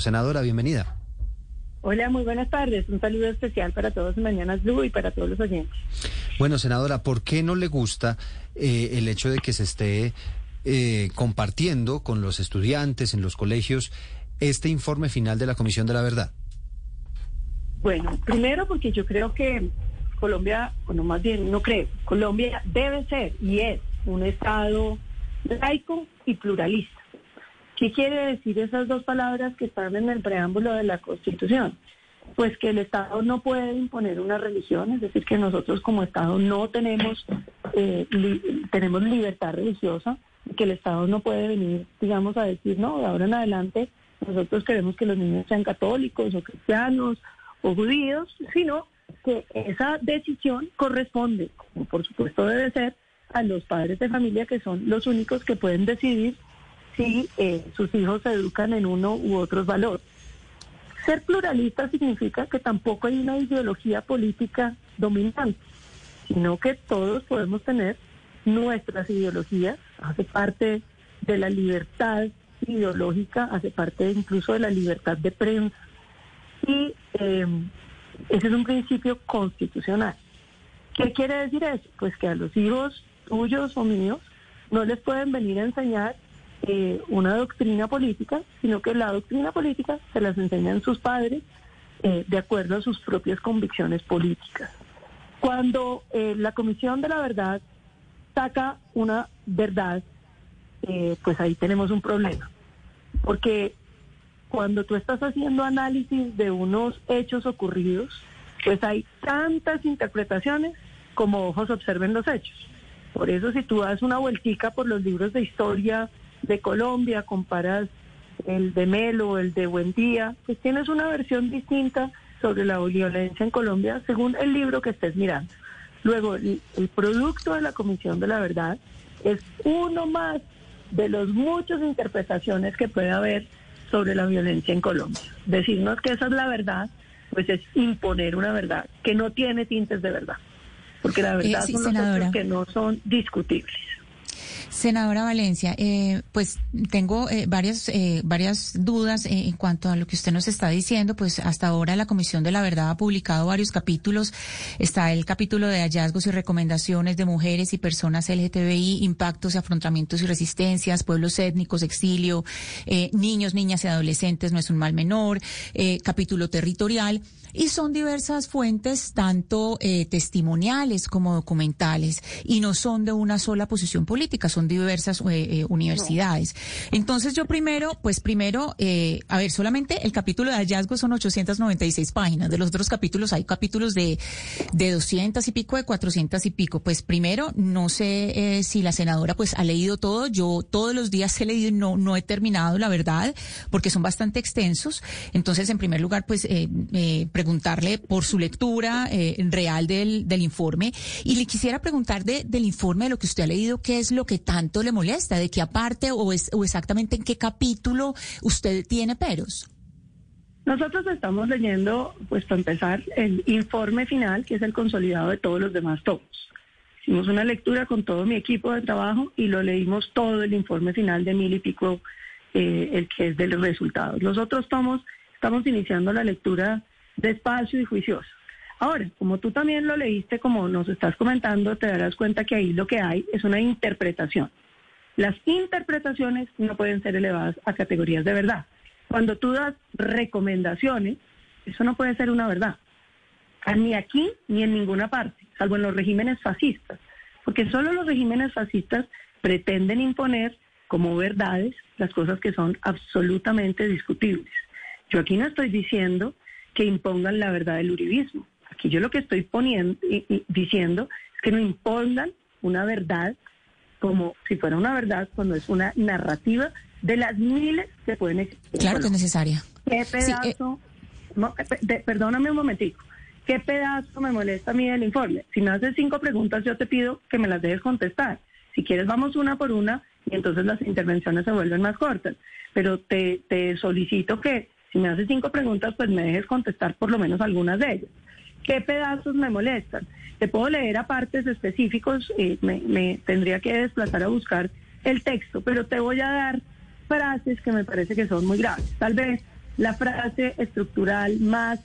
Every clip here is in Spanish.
Senadora, bienvenida. Hola, muy buenas tardes. Un saludo especial para todos en Mañanas Blue y para todos los oyentes. Bueno, senadora, ¿por qué no le gusta eh, el hecho de que se esté eh, compartiendo con los estudiantes en los colegios este informe final de la Comisión de la Verdad? Bueno, primero porque yo creo que Colombia, bueno, más bien no creo, Colombia debe ser y es un Estado laico y pluralista. ¿Qué quiere decir esas dos palabras que están en el preámbulo de la Constitución? Pues que el Estado no puede imponer una religión, es decir, que nosotros como Estado no tenemos, eh, tenemos libertad religiosa, que el Estado no puede venir, digamos, a decir, no, de ahora en adelante nosotros queremos que los niños sean católicos o cristianos o judíos, sino que esa decisión corresponde, como por supuesto debe ser, a los padres de familia que son los únicos que pueden decidir si eh, sus hijos se educan en uno u otros valores. Ser pluralista significa que tampoco hay una ideología política dominante, sino que todos podemos tener nuestras ideologías, hace parte de la libertad ideológica, hace parte incluso de la libertad de prensa. Y em, ese es un principio constitucional. ¿Qué quiere decir eso? Pues que a los hijos tuyos o míos no les pueden venir a enseñar eh, una doctrina política, sino que la doctrina política se las enseñan sus padres eh, de acuerdo a sus propias convicciones políticas. Cuando eh, la Comisión de la Verdad saca una verdad, pues ahí tenemos un problema. Porque cuando tú estás haciendo análisis de unos hechos ocurridos, pues hay tantas interpretaciones como ojos observen los hechos. Por eso si tú das una vueltica por los libros de historia de Colombia, comparas el de Melo, el de Buendía, pues tienes una versión distinta sobre la violencia en Colombia según el libro que estés mirando. Luego, el, producto de la Comisión de la Verdad es uno más de las muchas interpretaciones que puede haber sobre la violencia en Colombia. Decirnos que esa es la verdad, pues es imponer una verdad que no tiene tintes de verdad, porque la verdad eh, son los hechos que no son discutibles. Senadora Valencia, eh, pues tengo eh, varias, eh, varias dudas en cuanto a lo que usted nos está diciendo. Pues hasta ahora la Comisión de la Verdad ha publicado varios capítulos. Está el capítulo de hallazgos y recomendaciones de mujeres y personas LGTBI, impactos afrontamientos y resistencias, pueblos étnicos, exilio, niños, niñas y adolescentes, no es un mal menor, capítulo territorial. Y son diversas fuentes, tanto testimoniales como documentales, y no son de una sola posición política, son diversas eh, eh, universidades. Entonces yo primero, pues primero, eh, a ver, solamente el capítulo de hallazgos son 896 páginas. De los otros capítulos hay capítulos de, de 200 y pico, de 400 y pico. Pues primero, no sé si la senadora pues ha leído todo. Yo todos los días he leído y no, no he terminado, la verdad, porque son bastante extensos. Entonces, en primer lugar, pues preguntarle por su lectura real del, del informe. Y le quisiera preguntar de, del informe de lo que usted ha leído, qué es lo que tanto le molesta? ¿De qué aparte o, exactamente en qué capítulo usted tiene peros? Nosotros estamos leyendo, pues para empezar, el informe final, que es el consolidado de todos los demás tomos. Hicimos una lectura con todo mi equipo de trabajo y lo leímos todo el informe final de mil y pico, eh, el que es de los resultados. Los otros tomos estamos iniciando la lectura despacio y juiciosa. Ahora, como tú también lo leíste, como nos estás comentando, te darás cuenta que ahí lo que hay es una interpretación. Las interpretaciones no pueden ser elevadas a categorías de verdad. Cuando tú das recomendaciones, eso no puede ser una verdad. Ah, ni aquí ni en ninguna parte, salvo en los regímenes fascistas. Porque solo los regímenes fascistas pretenden imponer como verdades las cosas que son absolutamente discutibles. Yo aquí no estoy diciendo que impongan la verdad del uribismo. Aquí yo lo que estoy poniendo y, diciendo es que no impongan una verdad como si fuera una verdad cuando es una narrativa de las miles que pueden existir. Claro que es necesaria. ¿Qué pedazo? Eh. perdóname un momentico. ¿Qué pedazo me molesta a mí del informe? Si me haces cinco preguntas, yo te pido que me las dejes contestar. Si quieres, vamos una por una y entonces las intervenciones se vuelven más cortas. Pero te, te solicito que si me haces cinco preguntas, pues me dejes contestar por lo menos algunas de ellas. ¿Qué pedazos me molestan? Te puedo leer a partes específicos, eh, me, tendría que desplazar a buscar el texto, pero te voy a dar frases que me parece que son muy graves. Tal vez la frase estructural más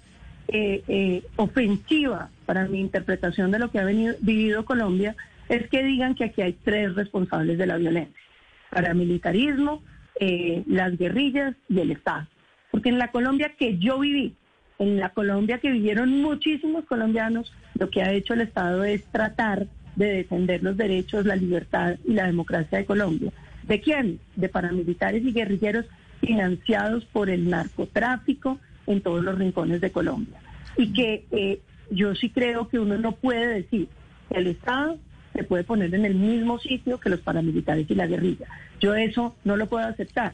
eh, eh, ofensiva para mi interpretación de lo que ha venido, vivido Colombia es que digan que aquí hay tres responsables de la violencia, paramilitarismo, eh, las guerrillas y el Estado. Porque en la Colombia que yo viví, en la Colombia que vivieron muchísimos colombianos, lo que ha hecho el Estado es tratar de defender los derechos, la libertad y la democracia de Colombia. ¿De quién? De paramilitares y guerrilleros financiados por el narcotráfico en todos los rincones de Colombia. Y que eh, yo sí creo que uno no puede decir que el Estado se puede poner en el mismo sitio que los paramilitares y la guerrilla. Yo eso no lo puedo aceptar.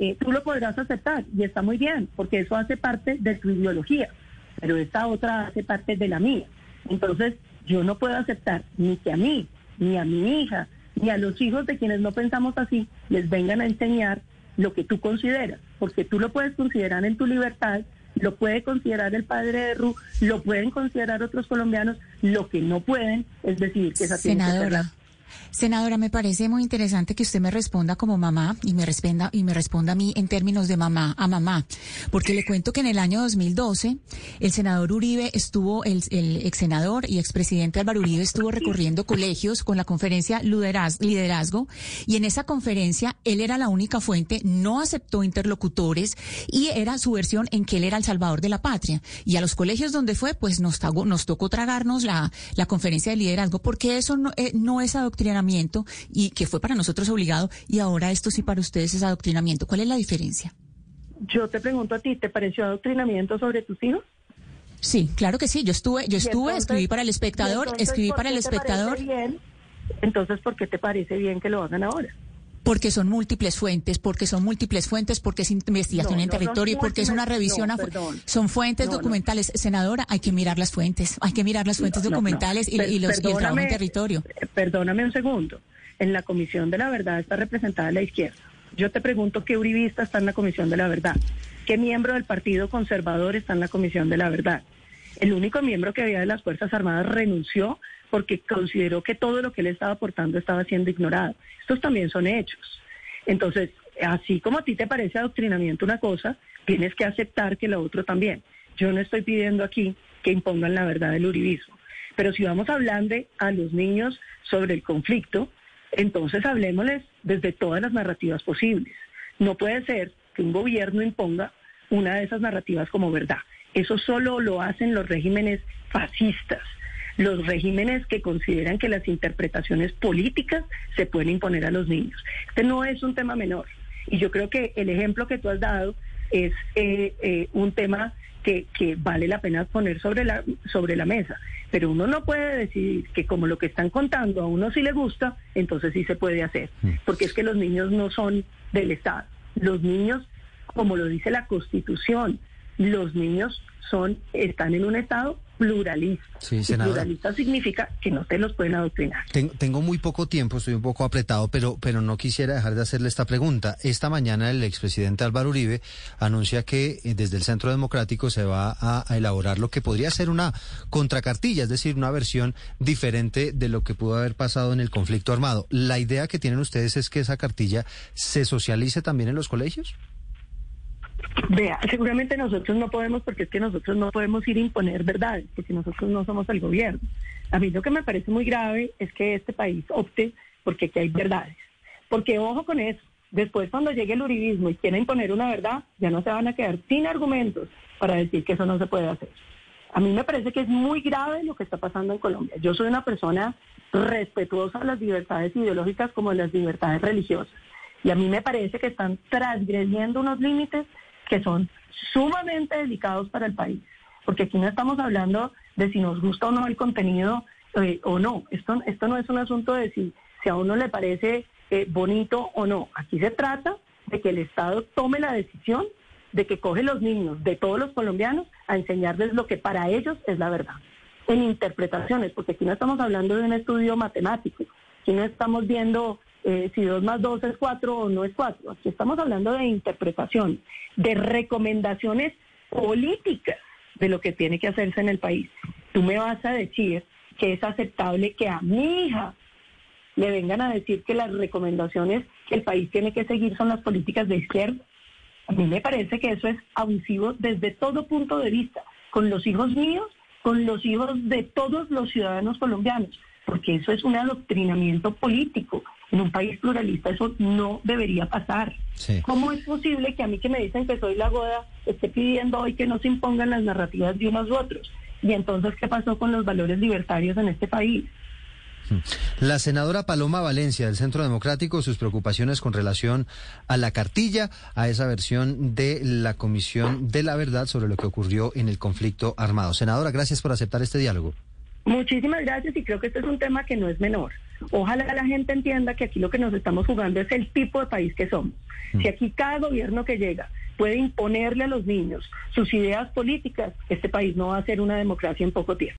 Eh, tú lo podrás aceptar y está muy bien, porque eso hace parte de tu ideología, pero esta otra hace parte de la mía. Entonces, yo no puedo aceptar ni que a mí, ni a mi hija, ni a los hijos de quienes no pensamos así, les vengan a enseñar lo que tú consideras, porque tú lo puedes considerar en tu libertad, lo puede considerar el padre de Ru, lo pueden considerar otros colombianos, lo que no pueden es decir que esa Senadora. Senadora, me parece muy interesante que usted me responda como mamá y me responda y me responda a mí en términos de mamá a mamá, porque le cuento que en el año 2012 el senador Uribe estuvo el, ex senador y expresidente Álvaro Uribe estuvo recorriendo colegios con la conferencia Liderazgo. Y en esa conferencia él era la única fuente, no aceptó interlocutores y era su versión en que él era el salvador de la patria. Y a los colegios donde fue pues nos, tocó tragarnos la, conferencia de liderazgo porque eso no, eh, es adoctrinamiento adoctrinamiento y que fue para nosotros obligado y ahora esto sí para ustedes es adoctrinamiento. ¿Cuál es la diferencia? Yo te pregunto a ti, ¿te pareció adoctrinamiento sobre tus hijos? Sí, claro que sí. Yo estuve, yo estuve, escribí para el espectador, escribí para el espectador. Bien? Entonces, ¿por qué te parece bien que lo hagan ahora? Porque son múltiples fuentes, porque son múltiples fuentes, porque es investigación en territorio, y porque es una revisión. son fuentes documentales. Senadora, hay que mirar las fuentes, hay que mirar las fuentes documentales y, los, y el trabajo en territorio. Perdóname un segundo. En la Comisión de la Verdad está representada la izquierda. Yo te pregunto qué uribista está en la Comisión de la Verdad, qué miembro del Partido Conservador está en la Comisión de la Verdad. El único miembro que había de las Fuerzas Armadas renunció porque consideró que todo lo que él estaba aportando estaba siendo ignorado. Estos también son hechos. Entonces, así como a ti te parece adoctrinamiento una cosa, tienes que aceptar que lo otro también. Yo no estoy pidiendo aquí que impongan la verdad del uribismo, pero si vamos hablando a los niños sobre el conflicto, entonces hablemosles desde todas las narrativas posibles. No puede ser que un gobierno imponga una de esas narrativas como verdad. Eso solo lo hacen los regímenes fascistas los regímenes que consideran que las interpretaciones políticas se pueden imponer a los niños. Este no es un tema menor. Y yo creo que el ejemplo que tú has dado es eh, eh, un tema que, que, vale la pena poner sobre la, sobre la mesa. Pero uno no puede decidir que como lo que están contando a uno sí le gusta, entonces sí se puede hacer. Mm. Porque es que los niños no son del Estado. Los niños, como lo dice la Constitución, los niños son están en un Estado pluralista. Sí, pluralista significa que no te los pueden adoctrinar. Tengo, muy poco tiempo, estoy un poco apretado, pero, pero no quisiera dejar de hacerle esta pregunta. Esta mañana el expresidente Álvaro Uribe anuncia que eh, desde el Centro Democrático se va a, elaborar lo que podría ser una contracartilla, es decir, una versión diferente de lo que pudo haber pasado en el conflicto armado. ¿La idea que tienen ustedes es que esa cartilla se socialice también en los colegios? Vea, seguramente nosotros no podemos, porque es que nosotros no podemos ir a imponer verdades, porque nosotros no somos el gobierno. A mí lo que me parece muy grave es que este país opte porque aquí hay verdades. Porque ojo con eso, después cuando llegue el uribismo y quiera imponer una verdad, ya no se van a quedar sin argumentos para decir que eso no se puede hacer. A mí me parece que es muy grave lo que está pasando en Colombia. Yo soy una persona respetuosa de las libertades ideológicas como de las libertades religiosas. Y a mí me parece que están transgrediendo unos límites que son sumamente delicados para el país, porque aquí no estamos hablando de si nos gusta o no el contenido eh, o no. Esto, esto no es un asunto de si, si a uno le parece eh, bonito o no. Aquí se trata de que el Estado tome la decisión de que coge los niños de todos los colombianos a enseñarles lo que para ellos es la verdad, en interpretaciones, porque aquí no estamos hablando de un estudio matemático, aquí no estamos viendo eh, si 2 más 2 es 4 o no es 4. Aquí estamos hablando de interpretación, de recomendaciones políticas de lo que tiene que hacerse en el país. Tú me vas a decir que es aceptable que a mi hija le vengan a decir que las recomendaciones que el país tiene que seguir son las políticas de izquierda. A mí me parece que eso es abusivo desde todo punto de vista, con los hijos míos, con los hijos de todos los ciudadanos colombianos, porque eso es un adoctrinamiento político. En un país pluralista eso no debería pasar. ¿Cómo es posible que a mí que me dicen que soy la goda esté pidiendo hoy que no se impongan las narrativas de unos u otros? Y entonces, ¿qué pasó con los valores libertarios en este país? La senadora Paloma Valencia del Centro Democrático, sus preocupaciones con relación a la cartilla, a esa versión de la Comisión de la Verdad sobre lo que ocurrió en el conflicto armado. Senadora, gracias por aceptar este diálogo. Muchísimas gracias y creo que este es un tema que no es menor. Ojalá la gente entienda que aquí lo que nos estamos jugando es el tipo de país que somos. Si mm. aquí cada gobierno que llega puede imponerle a los niños sus ideas políticas, este país no va a ser una democracia en poco tiempo.